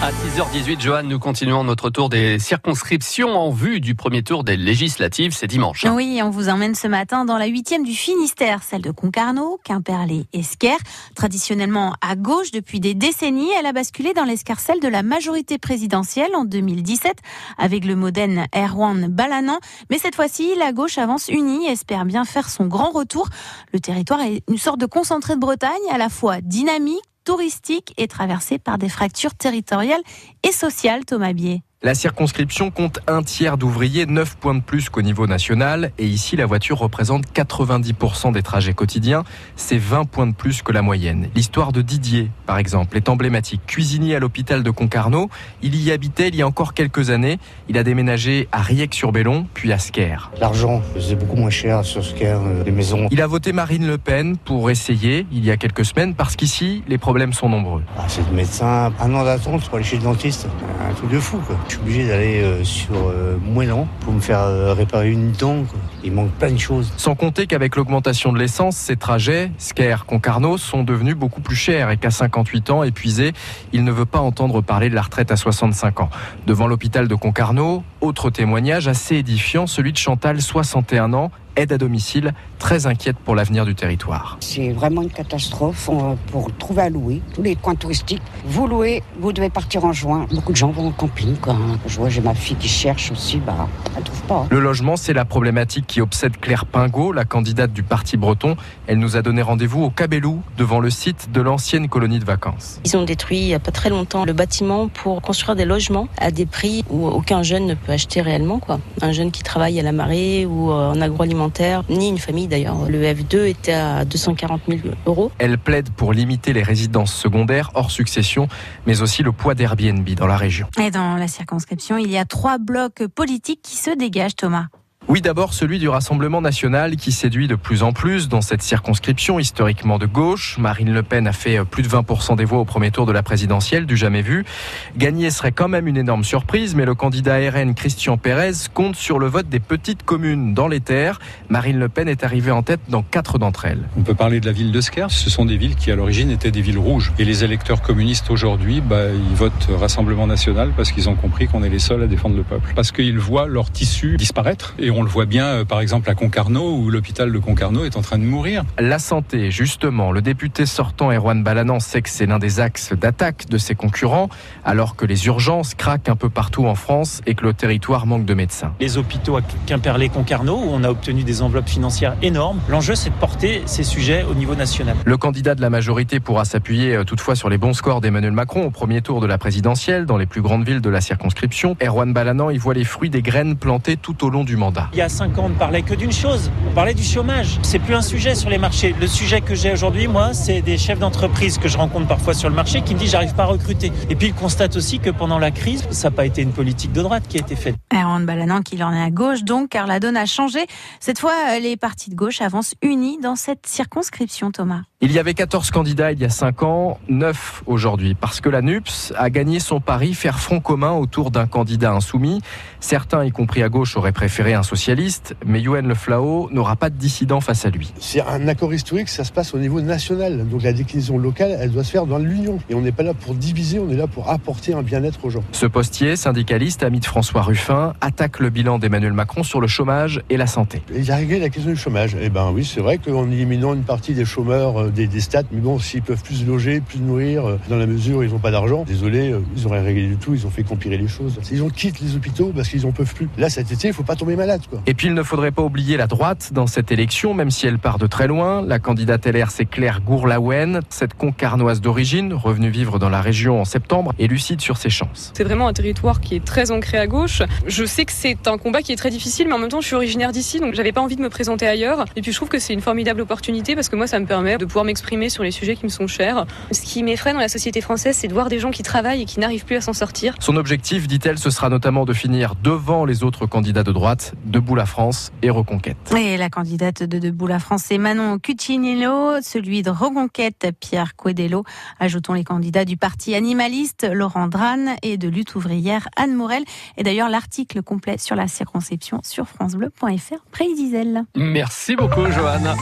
À 6h18, Johan, nous continuons notre tour des circonscriptions en vue du premier tour des législatives, c'est dimanche. Oui, on vous emmène ce matin dans la huitième du Finistère, celle de Concarneau, Quimperlé Sker. Traditionnellement à gauche depuis des décennies, elle a basculé dans l'escarcelle de la majorité présidentielle en 2017 avec le modène Erwan Balanan. Mais cette fois-ci, la gauche avance unie espère bien faire son grand retour. Le territoire est une sorte de concentré de Bretagne, à la fois dynamique, touristique et traversée par des fractures territoriales et sociales, Thomas Bier. La circonscription compte un tiers d'ouvriers, 9 points de plus qu'au niveau national. Et ici, la voiture représente 90% des trajets quotidiens. C'est 20 points de plus que la moyenne. L'histoire de Didier, par exemple, est emblématique. Cuisinier à l'hôpital de Concarneau, il y habitait il y a encore quelques années. Il a déménagé à Riec-sur-Bellon, puis à Sker. L'argent faisait beaucoup moins cher sur Sker, euh, les maisons. Il a voté Marine Le Pen pour essayer, il y a quelques semaines, parce qu'ici, les problèmes sont nombreux. Ah, c'est le médecin, un an d'attente pour aller chez le dentiste. Un truc de fou, quoi. Je suis obligé d'aller euh, sur euh, Moëlan pour me faire euh, réparer une dent. Il manque plein de choses. Sans compter qu'avec l'augmentation de l'essence, ces trajets, Sker, Concarneau, sont devenus beaucoup plus chers et qu'à 58 ans, épuisé, il ne veut pas entendre parler de la retraite à 65 ans. Devant l'hôpital de Concarneau, autre témoignage assez édifiant, celui de Chantal, 61 ans, aide à domicile, très inquiète pour l'avenir du territoire. C'est vraiment une catastrophe pour trouver à louer. Tous les coins touristiques, vous louez, vous devez partir en juin. Beaucoup de gens vont en camping. Quoi. Je vois, j'ai ma fille qui cherche aussi, bah, elle trouve pas. Le logement, c'est la problématique qui obsède Claire Pingot, la candidate du Parti breton. Elle nous a donné rendez-vous au Cabellou, devant le site de l'ancienne colonie de vacances. Ils ont détruit il n'y a pas très longtemps le bâtiment pour construire des logements à des prix où aucun jeune ne peut acheter réellement. Quoi. Un jeune qui travaille à la marée ou euh, en agroalimentaire, ni une famille d'ailleurs. Le F2 était à 240 000 euros. Elle plaide pour limiter les résidences secondaires hors succession, mais aussi le poids d'Airbnb dans la région. Et dans la circonscription, il y a trois blocs politiques qui se dégagent, Thomas. Oui, d'abord celui du Rassemblement national qui séduit de plus en plus dans cette circonscription historiquement de gauche. Marine Le Pen a fait euh, plus de 20% des voix au premier tour de la présidentielle, du jamais vu. Gagner serait quand même une énorme surprise, mais le candidat RN Christian Pérez compte sur le vote des petites communes dans les terres. Marine Le Pen est arrivée en tête dans quatre d'entre elles. On peut parler de la ville de Sker. Ce sont des villes qui, à l'origine, étaient des villes rouges. Et les électeurs communistes aujourd'hui, bah, ils votent Rassemblement National parce qu'ils ont compris qu'on est les seuls à défendre le peuple. Parce qu'ils voient leur tissu disparaître. Le voit bien, euh, par exemple, à Concarneau, où l'hôpital de Concarneau est en train de mourir. La santé, justement, le député sortant Erwan Balanan sait que c'est l'un des axes d'attaque de ses concurrents, alors que les urgences craquent un peu partout en France et que le territoire manque de médecins. les hôpitaux à Quimperlé-Concarneau, où on a obtenu des enveloppes financières énormes. L'enjeu, c'est de porter ces sujets au niveau national. Le candidat de la majorité pourra s'appuyer euh, toutefois sur les bons scores d'Emmanuel Macron au premier tour de la présidentielle dans les plus grandes villes de la circonscription. Erwan Balanan y voit les fruits des graines plantées tout au long du mandat. Il y a cinq ans, on ne parlait que d'une chose. On parlait du chômage. C'est plus un sujet sur les marchés. Le sujet que j'ai aujourd'hui, moi, c'est des chefs d'entreprise que je rencontre parfois sur le marché qui me disent j'arrive pas à recruter. Et puis, ils constatent aussi que pendant la crise, ça n'a pas été une politique de droite qui a été faite. Erwan Balanan qui en est à gauche donc, car la donne a changé. Cette fois, les partis de gauche avancent unis dans cette circonscription, Thomas. Il y avait 14 candidats il y a 5 ans, 9 aujourd'hui, parce que la NUPS a gagné son pari faire front commun autour d'un candidat insoumis. Certains, y compris à gauche, auraient préféré un socialiste, mais Yoann Le Flao n'aura pas de dissident face à lui. C'est un accord historique, ça se passe au niveau national. Donc la déclinaison locale, elle doit se faire dans l'union. Et on n'est pas là pour diviser, on est là pour apporter un bien-être aux gens. Ce postier, syndicaliste, ami de François Ruffin, attaque le bilan d'Emmanuel Macron sur le chômage et la santé. Il a réglé la question du chômage. Eh ben oui, c'est vrai qu'en éliminant une partie des chômeurs euh, des, des stats, mais bon, s'ils peuvent plus se loger, plus nourrir, euh, dans la mesure où ils n'ont pas d'argent, désolé, euh, ils auraient réglé du tout, ils ont fait compiler les choses. Les gens quittent les hôpitaux parce qu'ils en peuvent plus. Là, cet été, il faut pas tomber malade, quoi. Et puis il ne faudrait pas oublier la droite dans cette élection, même si elle part de très loin. La candidate LR, c'est Claire Gourlaouen, cette concarnoise d'origine, revenue vivre dans la région en septembre, est lucide sur ses chances. C'est vraiment un territoire qui est très ancré à gauche. Je sais que c'est un combat qui est très difficile, mais en même temps, je suis originaire d'ici, donc j'avais pas envie de me présenter ailleurs. Et puis je trouve que c'est une formidable opportunité parce que moi, ça me permet de pouvoir m'exprimer sur les sujets qui me sont chers. Ce qui m'effraie dans la société française, c'est de voir des gens qui travaillent et qui n'arrivent plus à s'en sortir. Son objectif, dit-elle, ce sera notamment de finir devant les autres candidats de droite, Debout la France et Reconquête. Et la candidate de Debout la France, c'est Manon Cuccinello, celui de Reconquête, Pierre Quedello. Ajoutons les candidats du parti animaliste, Laurent Drane, et de lutte ouvrière, Anne Morel. Et d'ailleurs, l'article complet sur la circonscription sur FranceBleu.fr, près Isel. Merci beaucoup, Johan.